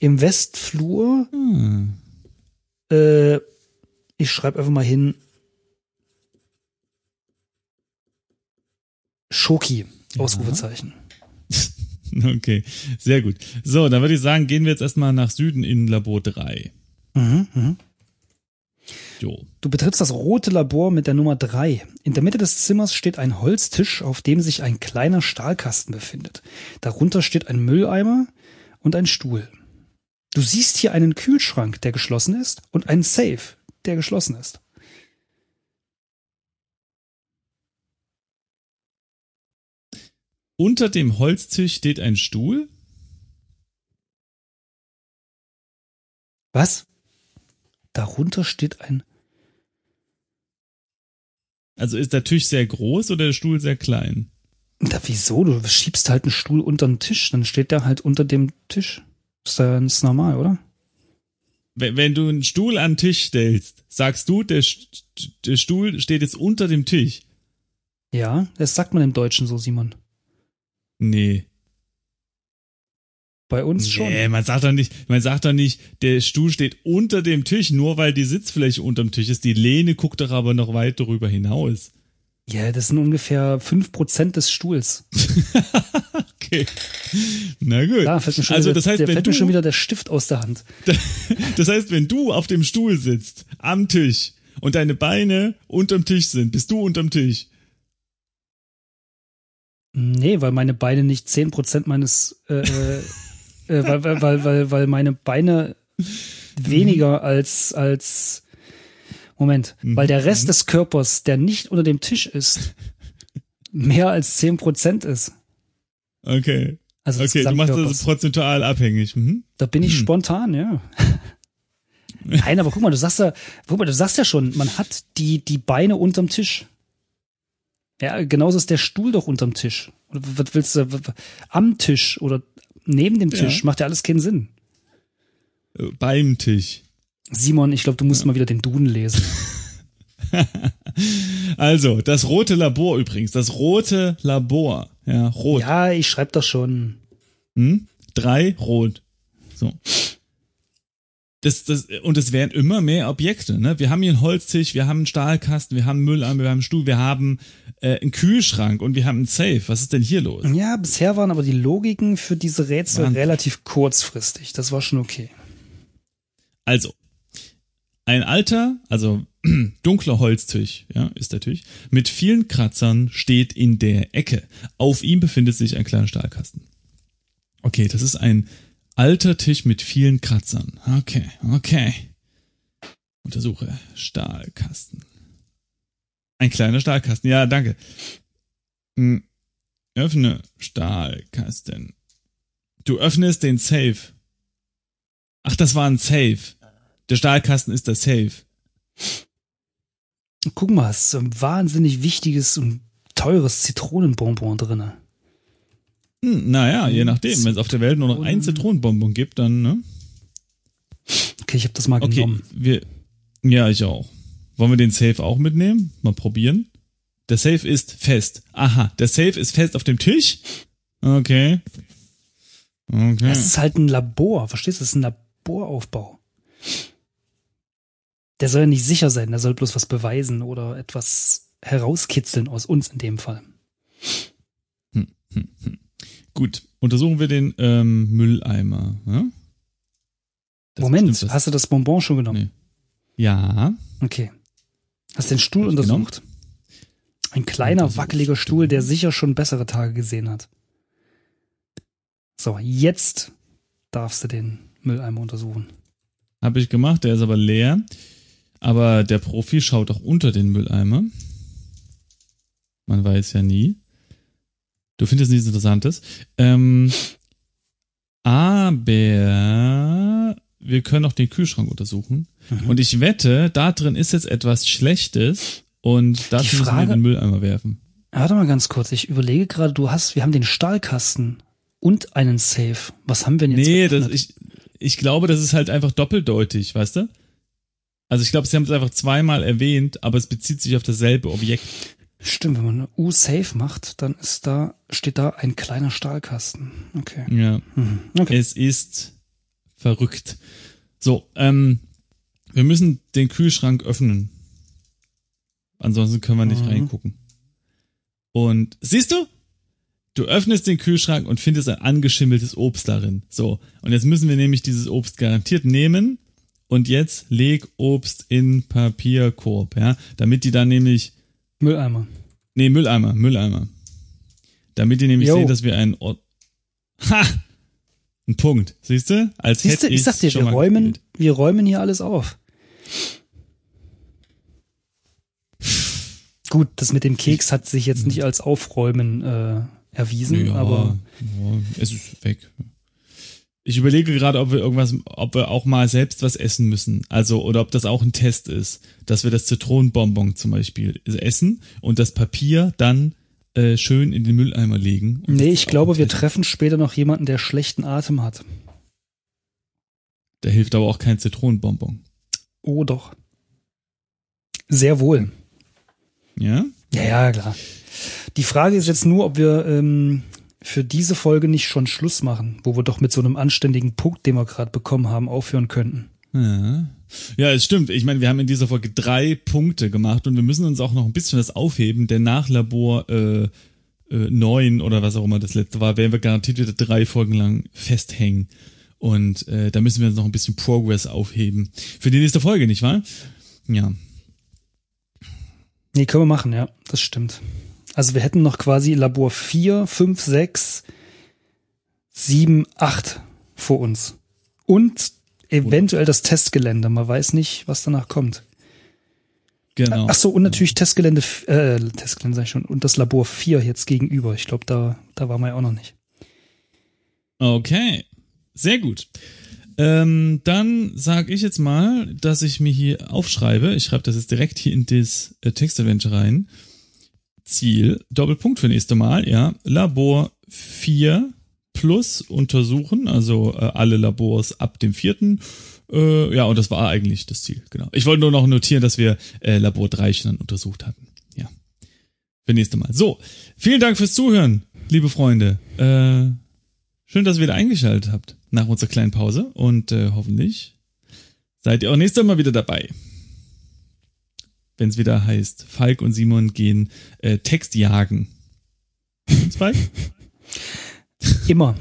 Im Westflur, Hm. äh, ich schreibe einfach mal hin, Schoki. Ausrufezeichen. Okay, sehr gut. So, dann würde ich sagen, gehen wir jetzt erstmal nach Süden in Labor 3. Mhm, mhm. Jo. Du betrittst das rote Labor mit der Nummer drei. In der Mitte des Zimmers steht ein Holztisch, auf dem sich ein kleiner Stahlkasten befindet. Darunter steht ein Mülleimer und ein Stuhl. Du siehst hier einen Kühlschrank, der geschlossen ist, und einen Safe, der geschlossen ist. Unter dem Holztisch steht ein Stuhl. Was? Darunter steht ein. Also ist der Tisch sehr groß oder der Stuhl sehr klein? Da wieso? Du schiebst halt einen Stuhl unter den Tisch, dann steht der halt unter dem Tisch. Ist ja ist normal, oder? Wenn, wenn du einen Stuhl an den Tisch stellst, sagst du, der, der Stuhl steht jetzt unter dem Tisch. Ja, das sagt man im Deutschen so, Simon. Nee. Bei uns schon. Nee, man sagt doch nicht, man sagt doch nicht, der Stuhl steht unter dem Tisch, nur weil die Sitzfläche unterm Tisch ist. Die Lehne guckt doch aber noch weit darüber hinaus. Ja, das sind ungefähr fünf Prozent des Stuhls. Okay. Na gut. Da fällt mir schon, also wieder, das heißt, der wenn fällt du, mir schon wieder der Stift aus der Hand. das heißt, wenn du auf dem Stuhl sitzt, am Tisch und deine Beine unterm Tisch sind, bist du unterm Tisch. Nee, weil meine Beine nicht zehn Prozent meines, äh, äh, weil, weil, weil, weil, weil meine Beine weniger als, als, Moment, Mhm. weil der Rest des Körpers, der nicht unter dem Tisch ist, mehr als zehn Prozent ist. Okay. Also Okay, du machst das prozentual abhängig. Mhm. Da bin ich Hm. spontan, ja. Nein, aber guck mal, du sagst ja, guck mal, du sagst ja schon, man hat die, die Beine unterm Tisch. Ja, genauso ist der Stuhl doch unterm Tisch. Oder was willst du, am Tisch oder neben dem Tisch, Ja. macht ja alles keinen Sinn. Äh, Beim Tisch. Simon, ich glaube, du musst mal wieder den Duden lesen. Also, das rote Labor übrigens, das rote Labor. Ja, rot. Ja, ich schreibe das schon. Hm? Drei rot. So. Das, das, und es werden immer mehr Objekte. Ne? Wir haben hier einen Holztisch, wir haben einen Stahlkasten, wir haben einen Mülleimer, wir haben einen Stuhl, wir haben äh, einen Kühlschrank und wir haben einen Safe. Was ist denn hier los? Ja, bisher waren aber die Logiken für diese Rätsel Wahnsinn. relativ kurzfristig. Das war schon okay. Also, Ein alter, also dunkler Holztisch, ja, ist der Tisch, mit vielen Kratzern steht in der Ecke. Auf ihm befindet sich ein kleiner Stahlkasten. Okay, das ist ein alter Tisch mit vielen Kratzern. Okay, okay. Untersuche Stahlkasten. Ein kleiner Stahlkasten. Ja, danke. Hm. Öffne Stahlkasten. Du öffnest den Safe. Ach, das war ein Safe. Der Stahlkasten ist der Safe. Guck mal, es ist ein wahnsinnig wichtiges und teures Zitronenbonbon drinne. Hm, naja, je nachdem. Wenn es auf der Welt nur noch ein Zitronenbonbon gibt, dann, ne? Okay, ich habe das mal Okay, genommen. wir, ja, ich auch. Wollen wir den Safe auch mitnehmen? Mal probieren. Der Safe ist fest. Aha, der Safe ist fest auf dem Tisch? Okay. Okay. Das ist halt ein Labor, verstehst du? Das ist ein Laboraufbau. Der soll ja nicht sicher sein, der soll bloß was beweisen oder etwas herauskitzeln aus uns in dem Fall. Gut, untersuchen wir den ähm, Mülleimer. Ja? Moment, hast du das Bonbon schon genommen? Ja. Okay. Hast den Stuhl untersucht? Ein kleiner, wackeliger Stuhl, der sicher schon bessere Tage gesehen hat. So, jetzt darfst du den Mülleimer untersuchen. Habe ich gemacht, der ist aber leer. Aber der Profi schaut auch unter den Mülleimer. Man weiß ja nie. Du findest nichts Interessantes. Ähm, aber wir können auch den Kühlschrank untersuchen. Mhm. Und ich wette, da drin ist jetzt etwas Schlechtes und das Die müssen wir in Frage- den Mülleimer werfen. Warte mal ganz kurz, ich überlege gerade, du hast, wir haben den Stahlkasten und einen Safe. Was haben wir denn jetzt? Nee, das, ich, ich glaube, das ist halt einfach doppeldeutig, weißt du? Also ich glaube, sie haben es einfach zweimal erwähnt, aber es bezieht sich auf dasselbe Objekt. Stimmt, wenn man eine U-Safe macht, dann ist da, steht da ein kleiner Stahlkasten. Okay. Ja, Mhm. Okay. es ist verrückt. So, ähm, wir müssen den Kühlschrank öffnen. Ansonsten können wir nicht Mhm. reingucken. Und siehst du? Du öffnest den Kühlschrank und findest ein angeschimmeltes Obst darin. So, und jetzt müssen wir nämlich dieses Obst garantiert nehmen und jetzt leg Obst in Papierkorb, ja, damit die dann nämlich Mülleimer. Nee, Mülleimer, Mülleimer. Damit die nämlich Jo. sehen, dass wir einen Ort. Ha! Ein Punkt. Siehst du? Als Siehst du, ich sag dir, wir räumen, gespielt. wir räumen hier alles auf. Gut, das mit dem Keks hat sich jetzt nicht als Aufräumen äh, erwiesen, Ja, aber ja, es ist weg. Ich überlege gerade, ob wir irgendwas, ob wir auch mal selbst was essen müssen. Also, oder ob das auch ein Test ist, dass wir das Zitronenbonbon zum Beispiel essen und das Papier dann äh, schön in den Mülleimer legen. Und nee, ich glaube, wir treffen später noch jemanden, der schlechten Atem hat. Da hilft aber auch kein Zitronenbonbon. Oh doch. Sehr wohl. Ja? Ja, ja, klar. Die Frage ist jetzt nur, ob wir ähm, für diese Folge nicht schon Schluss machen, wo wir doch mit so einem anständigen Punkt, den wir gerade bekommen haben, aufhören könnten. Ja. Ja, es stimmt. Ich meine, wir haben in dieser Folge drei Punkte gemacht und wir müssen uns auch noch ein bisschen das aufheben, denn nach Labor äh, äh, 9 oder was auch immer das letzte war, werden wir garantiert wieder drei Folgen lang festhängen. Und äh, da müssen wir uns noch ein bisschen Progress aufheben. Für die nächste Folge, nicht wahr? Ja. Nee, können wir machen, ja, das stimmt. Also wir hätten noch quasi Labor 4, 5, 6, 7, 8 vor uns. Und eventuell das Testgelände. Man weiß nicht, was danach kommt. Genau. Ach so, und natürlich Testgelände, äh, Testgelände sag ich schon, und das Labor 4 jetzt gegenüber. Ich glaube, da, da waren wir ja auch noch nicht. Okay, sehr gut. Ähm, dann sage ich jetzt mal, dass ich mir hier aufschreibe. Ich schreibe das jetzt direkt hier in das äh, Textadventure rein. Ziel, Doppelpunkt für nächste Mal, ja. Labor 4 plus untersuchen, also äh, alle Labors ab dem vierten. Äh, ja, und das war eigentlich das Ziel, genau. Ich wollte nur noch notieren, dass wir äh, Labor 3 schon untersucht hatten. Ja. Für nächste Mal. So, vielen Dank fürs Zuhören, liebe Freunde. Äh, Schön, dass ihr wieder eingeschaltet habt nach unserer kleinen Pause und äh, hoffentlich seid ihr auch nächstes Mal wieder dabei. Wenn es wieder heißt, Falk und Simon gehen äh, Text jagen. Falk? Immer.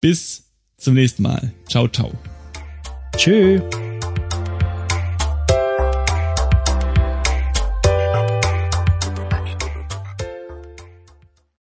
Bis zum nächsten Mal. Ciao, ciao. Tschö.